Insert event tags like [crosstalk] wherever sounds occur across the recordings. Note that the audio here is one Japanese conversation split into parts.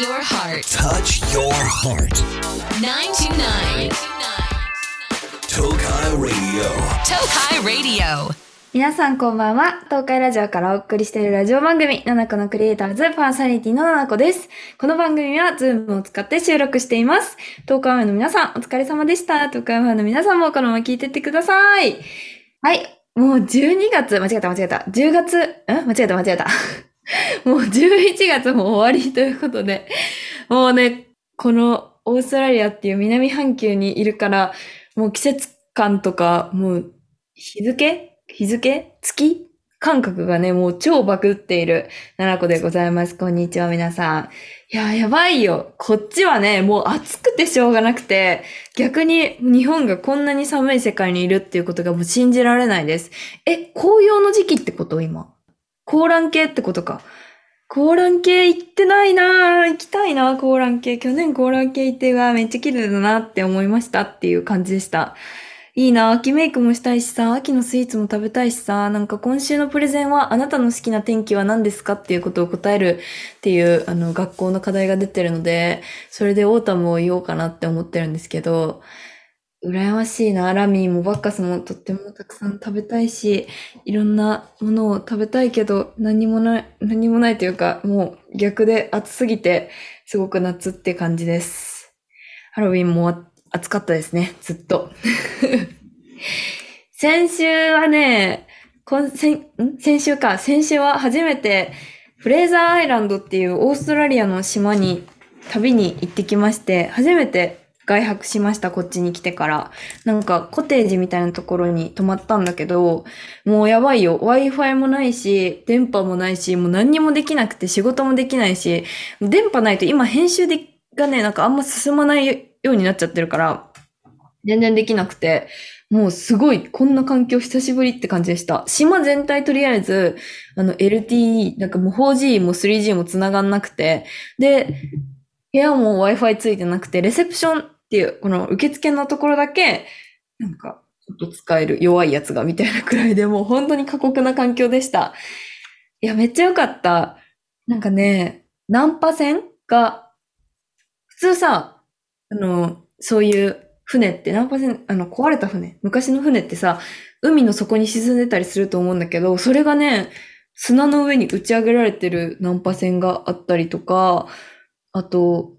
your heart. Touch your heart. 929. Tokai Radio. Tokai Radio. 皆さんこんばんは。東海ラジオからお送りしているラジオ番組、七子のクリエイターズパーソナリティの七子です。この番組はズームを使って収録しています。東海ファンの皆さん、お疲れ様でした。東海ファンの皆さんもこのまま聞いてってください。はい。もう12月、間違えた間違えた。10月、ん？間違えた間違えた。[laughs] もう11月も終わりということで、もうね、このオーストラリアっていう南半球にいるから、もう季節感とか、もう日付？日付？月？感覚がね、もう超バグっている、奈々子でございます。こんにちは、皆さん。いや、やばいよ。こっちはね、もう暑くてしょうがなくて、逆に日本がこんなに寒い世界にいるっていうことがもう信じられないです。え、紅葉の時期ってこと？今。香嵐渓ってことか。香嵐渓行ってないなぁ。行きたいなぁ、香嵐渓。去年香嵐渓行って、わめっちゃ綺麗だなって思いましたっていう感じでした。いいな、秋メイクもしたいしさ、秋のスイーツも食べたいしさ、なんか今週のプレゼンはあなたの好きな天気は何ですかっていうことを答えるっていう、あの、学校の課題が出てるので、それで autumn を言おうかなって思ってるんですけど、羨ましいな、ラミーもバッカスもとってもたくさん食べたいし、いろんなものを食べたいけど、何もない、何もないというか、もう逆で暑すぎて、すごく夏って感じです。ハロウィンも暑かったですね、ずっと。[laughs] 先週はね、今先ん？先週か、先週は初めてフレーザーアイランドっていうオーストラリアの島に旅に行ってきまして、初めて外泊しました、こっちに来てから。なんかコテージみたいなところに泊まったんだけど、もうやばいよ。Wi-Fi もないし、電波もないし、もう何にもできなくて仕事もできないし、電波ないと今編集でがね、なんかあんま進まないようになっちゃってるから、全然できなくて、もうすごい、こんな環境久しぶりって感じでした。島全体とりあえず、あの LTE、なんかもう 4G も 3G も繋がんなくて、で、部屋も Wi-Fi ついてなくて、レセプションっていう、この受付のところだけ、なんか、ちょっと使える弱いやつがみたいなくらいでもう本当に過酷な環境でした。いや、めっちゃ良かった。なんかね、ナンパ船が、普通さ、あの、そういう船って、ナンパ船、あの、壊れた船、昔の船ってさ、海の底に沈んでたりすると思うんだけど、それがね、砂の上に打ち上げられてるナンパ船があったりとか、あと、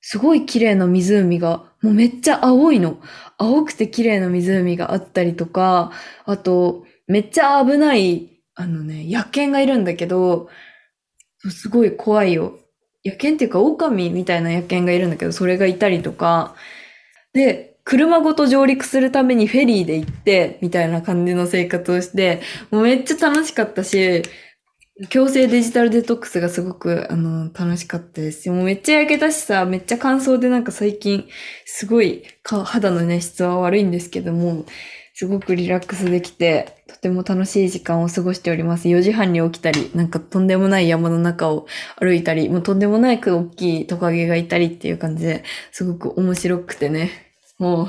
すごい綺麗な湖が、もうめっちゃ青いの。青くて綺麗な湖があったりとか、あと、めっちゃ危ない、あのね、野犬がいるんだけど、すごい怖いよ。野犬っていうか、狼みたいな野犬がいるんだけど、それがいたりとか、で、車ごと上陸するためにフェリーで行って、みたいな感じの生活をして、もうめっちゃ楽しかったし、強制デジタルデトックスがすごく、あの、楽しかったです。もうめっちゃ焼けたしさ、めっちゃ乾燥でなんか最近、すごい肌のね、質は悪いんですけども、すごくリラックスできて、とても楽しい時間を過ごしております。4時半に起きたり、なんかとんでもない山の中を歩いたり、もうとんでもないく大きいトカゲがいたりっていう感じで、すごく面白くてね。もう、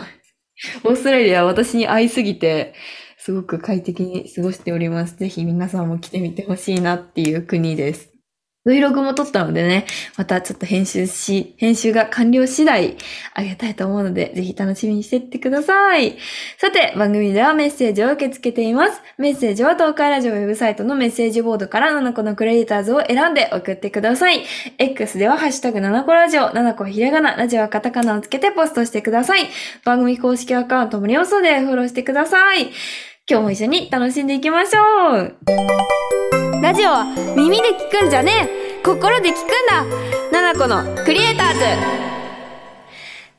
オーストラリアは私に会いすぎて、すごく快適に過ごしております。ぜひ皆さんも来てみてほしいなっていう国です。Vlog も撮ったのでね、またちょっと編集し、編集が完了次第あげたいと思うので、ぜひ楽しみにしていってください。さて、番組ではメッセージを受け付けています。メッセージは東海ラジオウェブサイトのメッセージボードから7個のクリエイターズを選んで送ってください。X ではハッシュタグ7個ラジオ、7個ひらがな、ラジオはカタカナをつけてポストしてください。番組公式アカウント無料送でフォローしてください。今日も一緒に楽しんでいきましょうラジオは耳で聞くんじゃねえ心で聞くんだ七子のクリエイターズ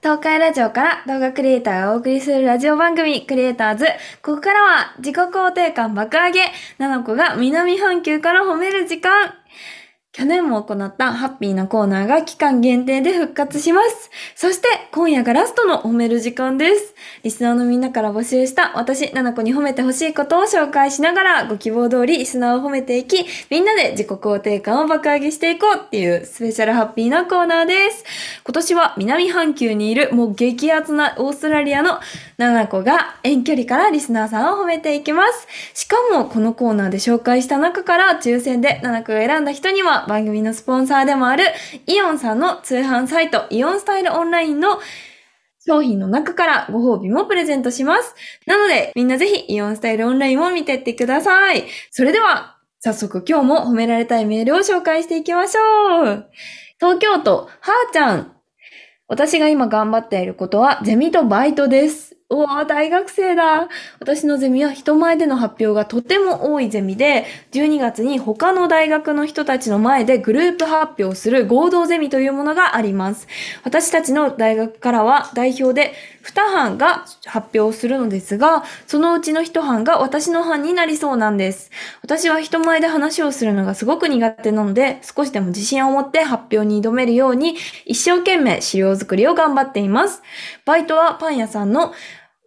東海ラジオから動画クリエイターがお送りするラジオ番組クリエイターズ。ここからは自己肯定感爆上げ。七子が南半球から褒める時間。去年も行ったハッピーなコーナーが期間限定で復活します。そして今夜がラストの褒める時間です。リスナーのみんなから募集した私、ナナコに褒めてほしいことを紹介しながらご希望通りリスナーを褒めていき、みんなで自己肯定感を爆上げしていこうっていうスペシャルハッピーなコーナーです。今年は南半球にいるもう激アツなオーストラリアのななこが遠距離からリスナーさんを褒めていきます。しかも、このコーナーで紹介した中から抽選でななこが選んだ人には番組のスポンサーでもあるイオンさんの通販サイトイオンスタイルオンラインの商品の中からご褒美もプレゼントします。なので、みんなぜひイオンスタイルオンラインを見てってください。それでは、早速今日も褒められたいメールを紹介していきましょう。東京都、はーちゃん。私が今頑張っていることは、ゼミとバイトです。おー、大学生だ。私のゼミは人前での発表がとても多いゼミで、12月に他の大学の人たちの前でグループ発表する合同ゼミというものがあります。私たちの大学からは代表で2班が発表するのですが、そのうちの1班が私の班になりそうなんです。私は人前で話をするのがすごく苦手なので、少しでも自信を持って発表に挑めるように、一生懸命資料作りを頑張っています。バイトはパン屋さんの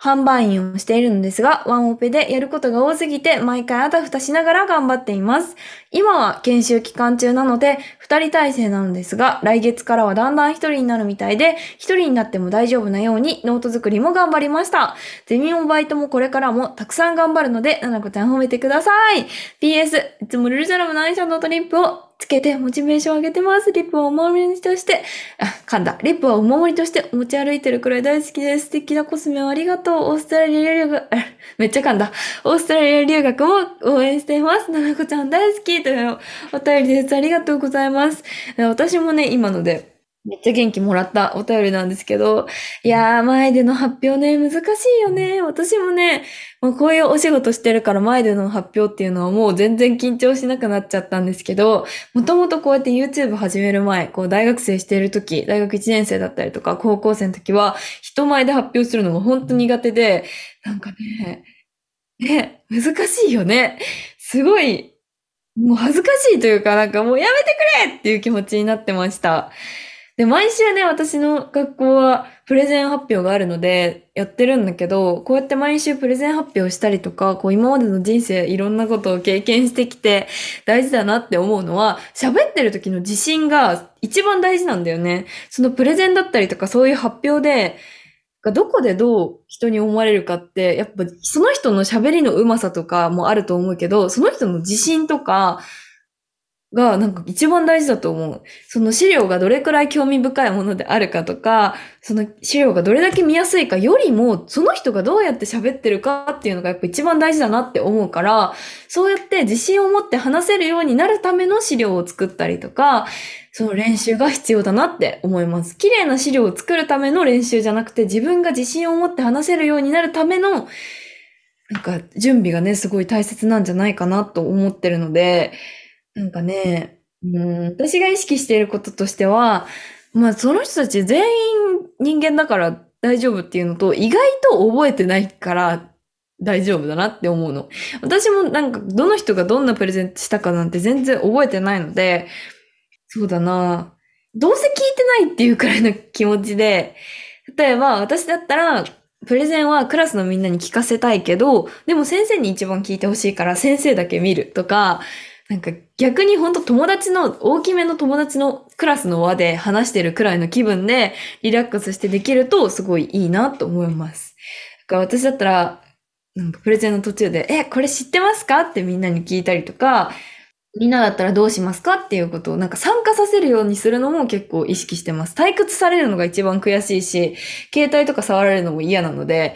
販売員をしているのですが、ワンオペでやることが多すぎて、毎回あたふたしながら頑張っています。今は研修期間中なので、二人体制なのですが、来月からはだんだん一人になるみたいで、一人になっても大丈夫なようにノート作りも頑張りました。ゼミもバイトもこれからもたくさん頑張るので、ななこちゃん褒めてください。PS、いつもルルジャラムのアイシャドウとリップをつけてモチベーション上げてます。リップをお守りとして、あ、噛んだ。リップはお守りとして持ち歩いてるくらい大好きです。素敵なコスメをありがとう。オーストラリア留学、めっちゃ噛んだ。オーストラリア留学も応援しています。ななこちゃん大好きというお便りです。ありがとうございます。私もね、今ので、めっちゃ元気もらったお便りなんですけど、いやー、前での発表ね、難しいよね。私もね、もうこういうお仕事してるから前での発表っていうのはもう全然緊張しなくなっちゃったんですけど、もともとこうやって YouTube 始める前、こう大学生してる時、大学1年生だったりとか高校生の時は、人前で発表するのが本当苦手で、なんかね、ね、難しいよね。すごい、もう恥ずかしいというか、なんかもうやめてくれっていう気持ちになってました。で、毎週ね、私の学校はプレゼン発表があるのでやってるんだけど、こうやって毎週プレゼン発表したりとか、こう今までの人生いろんなことを経験してきて大事だなって思うのは、喋ってる時の自信が一番大事なんだよね。そのプレゼンだったりとかそういう発表で、どこでどう人に思われるかって、やっぱその人の喋りの上手さとかもあると思うけど、その人の自信とかがなんか一番大事だと思う。その資料がどれくらい興味深いものであるかとか、その資料がどれだけ見やすいかよりも、その人がどうやって喋ってるかっていうのがやっぱ一番大事だなって思うから、そうやって自信を持って話せるようになるための資料を作ったりとか、その練習が必要だなって思います。綺麗な資料を作るための練習じゃなくて、自分が自信を持って話せるようになるための、なんか準備がね、すごい大切なんじゃないかなと思ってるので、なんかね、うん、私が意識していることとしては、まあその人たち全員人間だから大丈夫っていうのと、意外と覚えてないから大丈夫だなって思うの。私もなんかどの人がどんなプレゼントしたかなんて全然覚えてないので、そうだなどうせ聞いてないっていうくらいの気持ちで、例えば私だったら、プレゼンはクラスのみんなに聞かせたいけど、でも先生に一番聞いてほしいから先生だけ見るとか、なんか逆に本当友達の、大きめの友達のクラスの輪で話してるくらいの気分でリラックスしてできるとすごいいいなと思います。だから私だったら、なんかプレゼンの途中で、え、これ知ってますか？ってみんなに聞いたりとか、みんなだったらどうしますか？っていうことをなんか参加させるようにするのも結構意識してます。退屈されるのが一番悔しいし、携帯とか触られるのも嫌なので、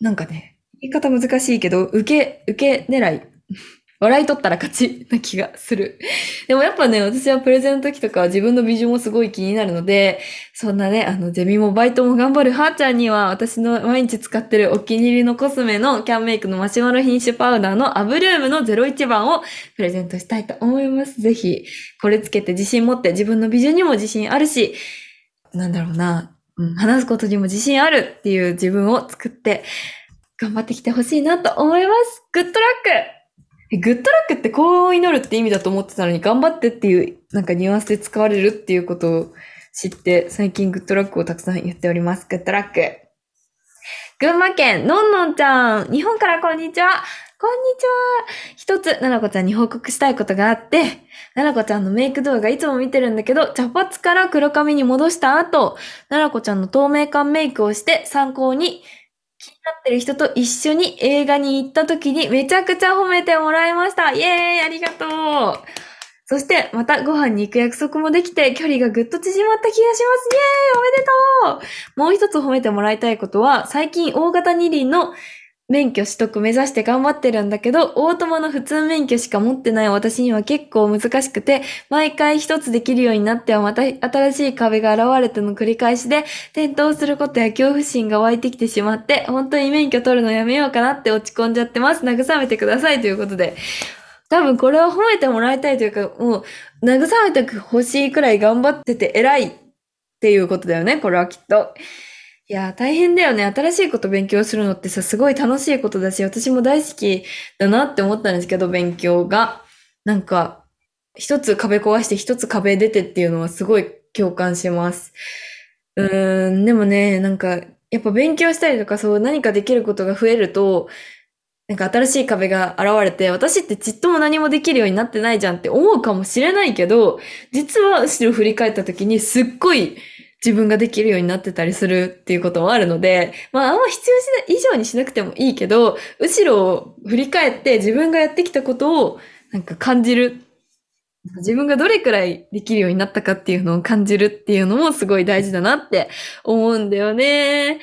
なんかね、言い方難しいけど、受け、受け狙い。笑い取ったら勝ちな気がする。[laughs] でもやっぱね、私はプレゼンの時とかは自分のビジョンもすごい気になるので、そんなね、あの、ゼミもバイトも頑張るはーちゃんには、私の毎日使ってるお気に入りのコスメのキャンメイクのマシュマロ品種パウダーのアブルームの01番をプレゼントしたいと思います。ぜひ、これつけて自信持って自分のビジョンにも自信あるし、なんだろうな、うん、話すことにも自信あるっていう自分を作って、頑張ってきてほしいなと思います。グッドラックグッドラックってこう祈るって意味だと思ってたのに、頑張ってっていう、なんかニュアンスで使われるっていうことを知って、最近グッドラックをたくさん言っております。グッドラック。群馬県、のんのんちゃん。日本からこんにちは。こんにちは。一つ、ななこちゃんに報告したいことがあって、ななこちゃんのメイク動画いつも見てるんだけど、茶髪から黒髪に戻した後、ななこちゃんの透明感メイクをして参考に気になってる人と一緒に映画に行った時にめちゃくちゃ褒めてもらいました。イエーイありがとうそして、またご飯に行く約束もできて、距離がぐっと縮まった気がします。イエーイおめでとうもう一つ褒めてもらいたいことは、最近大型二輪の免許取得目指して頑張ってるんだけど、オートマの普通免許しか持ってない私には結構難しくて、毎回一つできるようになってはまた新しい壁が現れての繰り返しで、転倒することや恐怖心が湧いてきてしまって、本当に免許取るのやめようかなって落ち込んじゃってます。慰めてくださいということで。多分これは褒めてもらいたいというか、もう、慰めてほしいくらい頑張ってて偉いっていうことだよね、これはきっと。いや、大変だよね。新しいこと勉強するのってさ、すごい楽しいことだし、私も大好きだなって思ったんですけど、勉強が。なんか、一つ壁壊して一つ壁出てっていうのはすごい共感します。うーん、でもね、なんか、やっぱ勉強したりとかそう何かできることが増えると、なんか新しい壁が現れて、私ってちっとも何もできるようになってないじゃんって思うかもしれないけど、実は後ろ振り返った時にすっごい自分ができるようになってたりするっていうこともあるので、まああんま必要以上にしなくてもいいけど、後ろを振り返って自分がやってきたことをなんか感じる。自分がどれくらいできるようになったかっていうのを感じるっていうのもすごい大事だなって思うんだよね。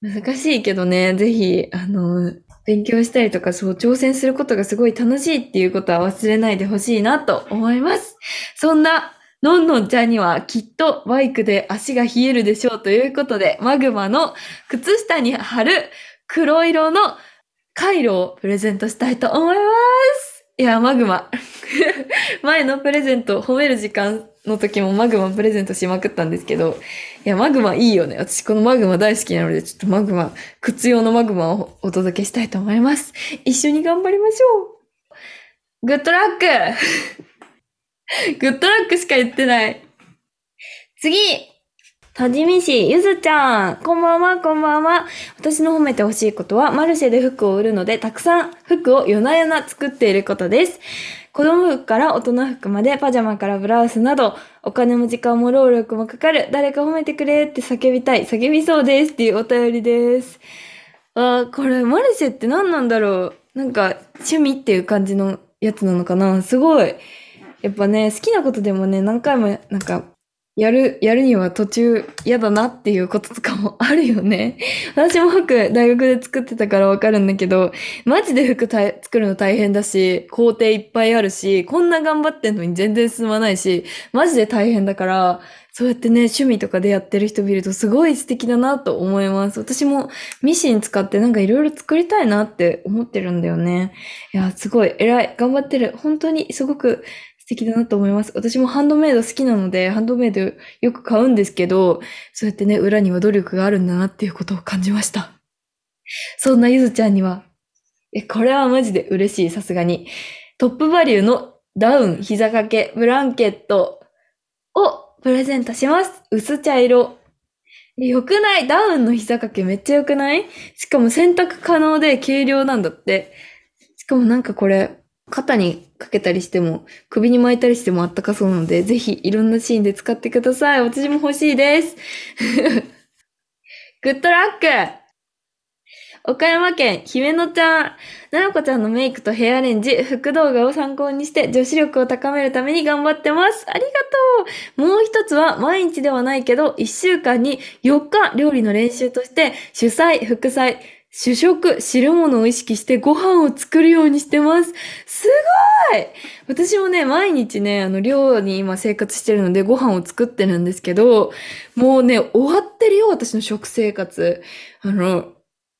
難しいけどね、ぜひ、あの、勉強したりとかそう挑戦することがすごい楽しいっていうことは忘れないでほしいなと思います。そんなのんのんちゃんにはきっとバイクで足が冷えるでしょうということで、マグマの靴下に貼る黒色のカイロをプレゼントしたいと思います。いや、マグマ。[laughs] 前のプレゼント褒める時間の時もマグマプレゼントしまくったんですけど、いや、マグマいいよね。私このマグマ大好きなので、ちょっとマグマ、靴用のマグマをお届けしたいと思います。一緒に頑張りましょう。 Good luck. Good [laughs] luck しか言ってない。次多治見市、ゆずちゃん。こんばんは、こんばんは。私の褒めてほしいことは、マルシェで服を売るので、たくさん服を夜な夜な作っていることです。子供服から大人服まで、パジャマからブラウスなど、お金も時間も労力もかかる。誰か褒めてくれって叫びたい。叫びそうです。っていうお便りです。あーこれ、マルシェって何なんだろう。なんか、趣味っていう感じのやつなのかな。すごい。やっぱね、好きなことでもね、何回も、なんか、やる、やるには途中嫌だなっていうこととかもあるよね。[laughs] 私も服大学で作ってたからわかるんだけど、マジで服作るの大変だし、工程いっぱいあるし、こんな頑張ってんのに全然進まないし、マジで大変だから、そうやってね、趣味とかでやってる人見るとすごい素敵だなと思います。私もミシン使ってなんかいろいろ作りたいなって思ってるんだよね。いや、すごい偉い。頑張ってる。本当にすごく素敵だなと思います。私もハンドメイド好きなので、ハンドメイドよく買うんですけど、そうやってね、裏には努力があるんだなっていうことを感じました。そんなゆずちゃんには、え、これはマジで嬉しい、さすがに。トップバリューのダウン、膝掛け、ブランケットをプレゼントします。薄茶色。えよくない？ダウンの膝掛けめっちゃよくない？しかも洗濯可能で軽量なんだって。しかもなんかこれ、肩にかけたりしても、首に巻いたりしてもあったかそうなので、ぜひいろんなシーンで使ってください。私も欲しいです。[laughs] グッドラック岡山県、姫野ちゃん。ななこちゃんのメイクとヘアアレンジ、服動画を参考にして女子力を高めるために頑張ってます。ありがとうもう一つは、毎日ではないけど、1週間に4日料理の練習として、主菜、副菜、主食、汁物を意識してご飯を作るようにしてます。すごい私もね、毎日ね、あの、寮に今生活してるのでご飯を作ってるんですけど、もうね、終わってるよ、私の食生活。あの、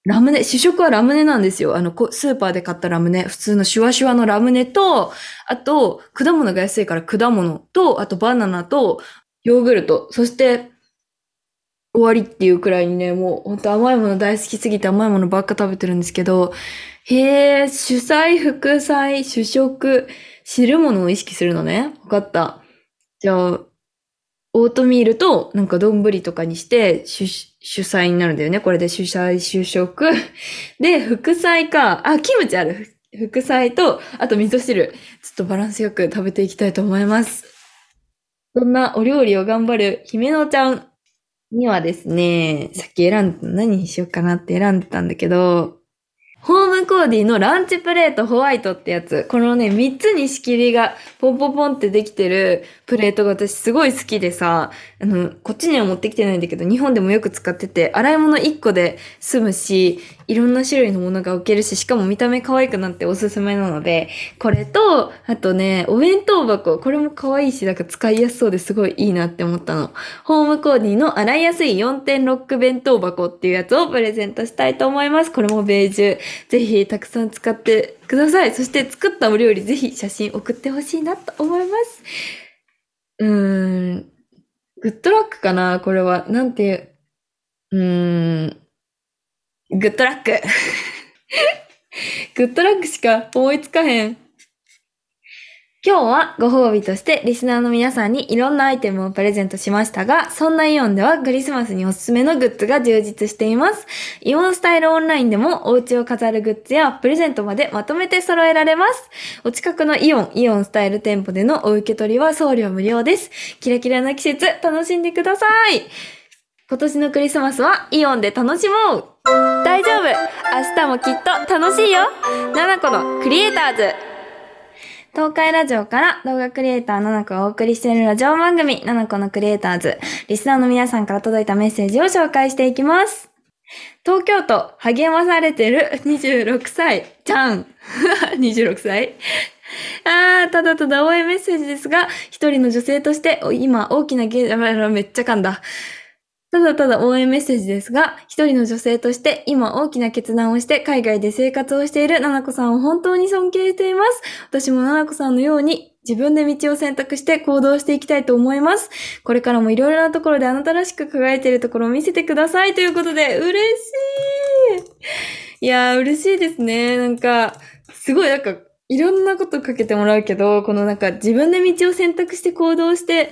ラムネ、主食はラムネなんですよ。あの、スーパーで買ったラムネ、普通のシュワシュワのラムネと、あと、果物が安いから果物と、あとバナナと、ヨーグルト、そして、終わりっていうくらいにね、もう本当甘いもの大好きすぎて甘いものばっか食べてるんですけど、へえ、主菜、副菜、主食、汁物を意識するのね。わかった。じゃあ、オートミールとなんか丼とかにして主主菜になるんだよね。これで主菜、主食。[laughs] で、副菜か。あ、キムチある。副菜と、あと味噌汁。ちょっとバランスよく食べていきたいと思います。そんなお料理を頑張る姫野ちゃん。にはですね、さっき選んだ、何にしようかなって選んでたんだけど、ホームコーディのランチプレートホワイトってやつ。このね、3つに仕切りがポンポンポンってできてるプレートが私すごい好きでさ、あの、こっちには持ってきてないんだけど、日本でもよく使ってて、洗い物1個で済むし、いろんな種類のものが置けるし、しかも見た目可愛くなっておすすめなので、これと、あとね、お弁当箱。これも可愛いし、なんか使いやすそうですごいいいなって思ったの。ホームコーディの洗いやすい4点ロック弁当箱っていうやつをプレゼントしたいと思います。これもベージュ。ぜひたくさん使ってください。そして作ったお料理ぜひ写真送ってほしいなと思います。うーん。グッドラックかな？これは。なんていう？うーん。グッドラック。[laughs] グッドラックしか思いつかへん。今日はご褒美としてリスナーの皆さんにいろんなアイテムをプレゼントしましたが、そんなイオンではクリスマスにおすすめのグッズが充実しています。イオンスタイルオンラインでもお家を飾るグッズやプレゼントまでまとめて揃えられます。お近くのイオン、イオンスタイル店舗でのお受け取りは送料無料です。キラキラな季節楽しんでください。今年のクリスマスはイオンで楽しもう大丈夫明日もきっと楽しいよナナコのクリエイターズ東海ラジオから動画クリエイターナナコがお送りしているラジオ番組、ナナコのクリエイターズ。リスナーの皆さんから届いたメッセージを紹介していきます。東京都、励まされてる [laughs] 26歳、ちゃん。[laughs] 26歳？あー、ただただ応援メッセージですが、一人の女性として、今大きなゲー、めっちゃ噛んだ。ただただ応援メッセージですが、一人の女性として今大きな決断をして海外で生活をしているナナコさんを本当に尊敬しています。私もナナコさんのように自分で道を選択して行動していきたいと思います。これからもいろいろなところであなたらしく輝いているところを見せてくださいということで、嬉しいいやー、嬉しいですね。なんか、すごいなんか、いろんなことかけてもらうけど、このなんか自分で道を選択して行動して、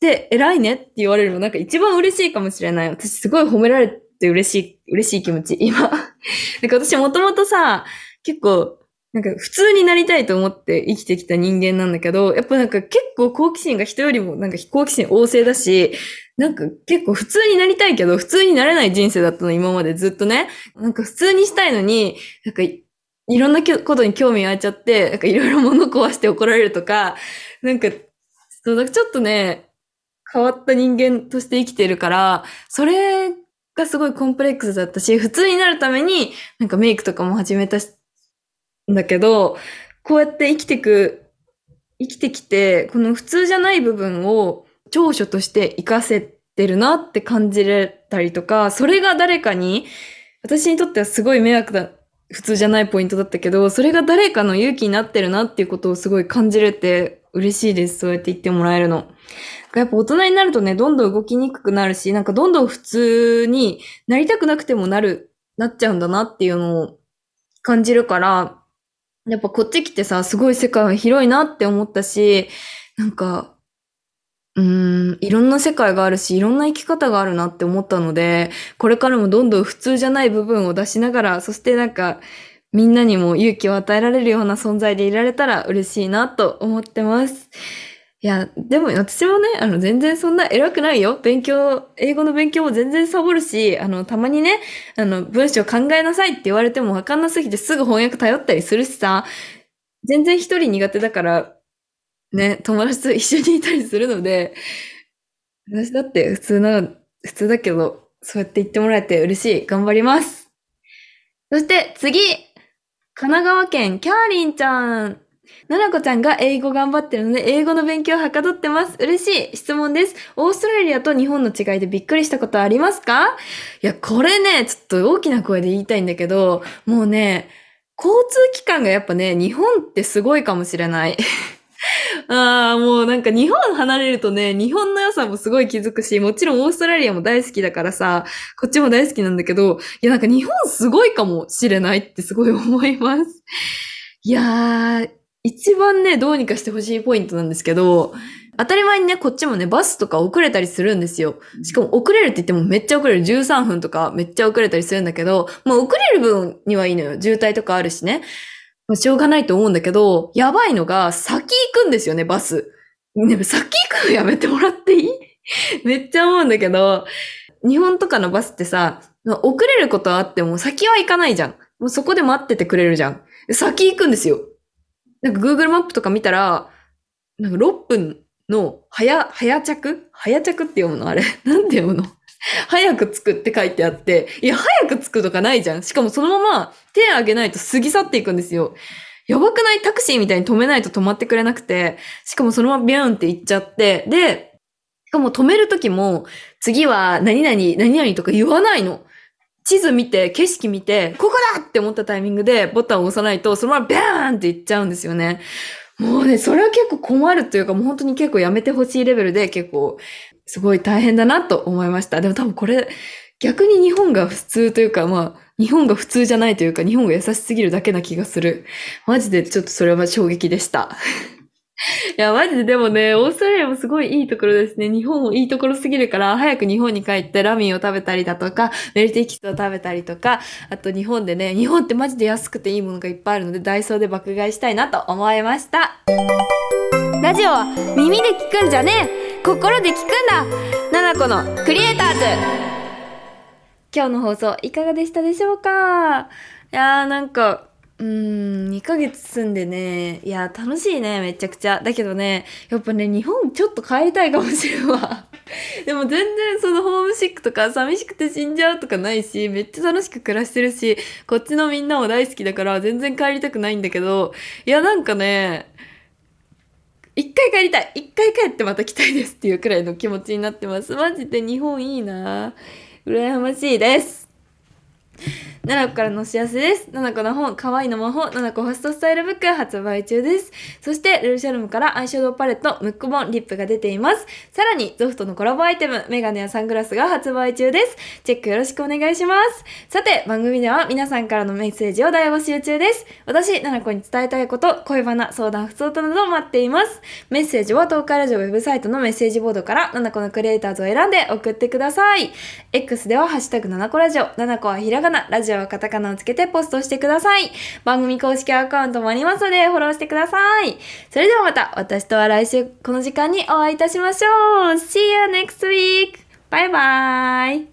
で、偉いねって言われるのなんか一番嬉しいかもしれない。私すごい褒められて嬉しい、嬉しい気持ち、今。[laughs] なんか私もともとさ、結構、なんか普通になりたいと思って生きてきた人間なんだけど、やっぱなんか結構好奇心が人よりもなんか好奇心旺盛だし、なんか結構普通になりたいけど、普通になれない人生だったの、今までずっとね。なんか普通にしたいのに、なんかいろんなことに興味湧いちゃって、なんかいろいろ物壊して怒られるとか、なんか、そう、なんかちょっとね、変わった人間として生きてるから、それがすごいコンプレックスだったし、普通になるために、なんかメイクとかも始めたし、んだけど、こうやって生きてく、生きてきて、この普通じゃない部分を長所として活かせてるなって感じれたりとか、それが誰かに、私にとってはすごい迷惑だ、普通じゃないポイントだったけど、それが誰かの勇気になってるなっていうことをすごい感じれて嬉しいです。そうやって言ってもらえるの。やっぱ大人になるとね、どんどん動きにくくなるし、なんかどんどん普通になりたくなくてもなる、なっちゃうんだなっていうのを感じるから、やっぱこっち来てさ、すごい世界は広いなって思ったし、なんか、うーん、いろんな世界があるし、いろんな生き方があるなって思ったので、これからもどんどん普通じゃない部分を出しながら、そしてなんか、みんなにも勇気を与えられるような存在でいられたら嬉しいなと思ってます。いや、でも私もね、あの、全然そんな偉くないよ。勉強、英語の勉強も全然サボるし、あの、たまにね、あの、文章考えなさいって言われてもわかんなすぎてすぐ翻訳頼ったりするしさ、全然一人苦手だから、ね、友達と一緒にいたりするので、私だって普通な、普通だけど、そうやって言ってもらえて嬉しい。頑張ります。そして次神奈川県キャーリンちゃん。ななこちゃんが英語頑張ってるので、英語の勉強をはかどってます。嬉しい質問です。オーストラリアと日本の違いでびっくりしたことありますか？いや、これね、ちょっと大きな声で言いたいんだけど、もうね、交通機関がやっぱね、日本ってすごいかもしれない。[laughs] ああ、もうなんか日本離れるとね、日本の良さもすごい気づくし、もちろんオーストラリアも大好きだからさ、こっちも大好きなんだけど、いやなんか日本すごいかもしれないってすごい思います。いやー、一番ね、どうにかしてほしいポイントなんですけど、当たり前にね、こっちもね、バスとか遅れたりするんですよ。しかも遅れるって言ってもめっちゃ遅れる。13分とかめっちゃ遅れたりするんだけど、まあ遅れる分にはいいのよ。渋滞とかあるしね。まあ、しょうがないと思うんだけど、やばいのが先行くんですよね、バス。ね、先行くのやめてもらっていい？[laughs] めっちゃ思うんだけど、日本とかのバスってさ、遅れることはあっても先は行かないじゃん。もうそこで待っててくれるじゃん。先行くんですよ。なんか Google マップとか見たら、なんか6分の早、早着？早着って読むの？あれ？[laughs] なんて読むの？早く着くって書いてあって、いや、早く着くとかないじゃん。しかもそのまま手挙げないと過ぎ去っていくんですよ。やばくない？タクシーみたいに止めないと止まってくれなくて、しかもそのままビューンって行っちゃって、で、しかも止めるときも、次は何々、何々とか言わないの。地図見て、景色見て、ここだって思ったタイミングでボタンを押さないと、そのままビャーンって行っちゃうんですよね。もうね、それは結構困るというか、もう本当に結構やめてほしいレベルで結構、すごい大変だなと思いました。でも多分これ、逆に日本が普通というか、まあ、日本が普通じゃないというか、日本が優しすぎるだけな気がする。マジでちょっとそれは衝撃でした。いや、マジででもね、オーストラリアもすごいいいところですね。日本もいいところすぎるから、早く日本に帰ってラミンを食べたりだとか、メルティキットを食べたりとか、あと日本でね、日本ってマジで安くていいものがいっぱいあるので、ダイソーで爆買いしたいなと思いました。ラジオは耳で聞くんじゃねえ心で聞くんだ。ナナコのクリエイターズ。今日の放送いかがでしたでしょうか？いやーなんか、うーん、2ヶ月住んでね、いや、楽しいね、めちゃくちゃ。だけどね、やっぱね、日本ちょっと帰りたいかもしれんわ。[laughs] でも全然そのホームシックとか寂しくて死んじゃうとかないし、めっちゃ楽しく暮らしてるし、こっちのみんなも大好きだから全然帰りたくないんだけど、いや、なんかね、一回帰りたい一回帰ってまた来たいですっていうくらいの気持ちになってます。マジで日本いいな羨ましいです。奈々子からのお知らせです。奈々子の本、可愛いの魔法、奈々子ファストスタイルブック発売中です。そして、ルルシャルムからアイシャドウパレット、ムックボン、リップが出ています。さらに、ゾフトのコラボアイテム、メガネやサングラスが発売中です。チェックよろしくお願いします。さて、番組では皆さんからのメッセージを大募集中です。私、奈々子に伝えたいこと、恋バナ、相談、不相談などを待っています。メッセージは東海ラジオウェブサイトのメッセージボードから、奈々子のクリエイターズを選んで送ってください。X では、ハッシュタグ、ななこラジオ、ななこはひらがな、ラジオはカタカナをつけてポストしてください。番組公式アカウントもありますので、フォローしてください。それではまた、私とは来週この時間にお会いいたしましょう。See you next week! バイバイ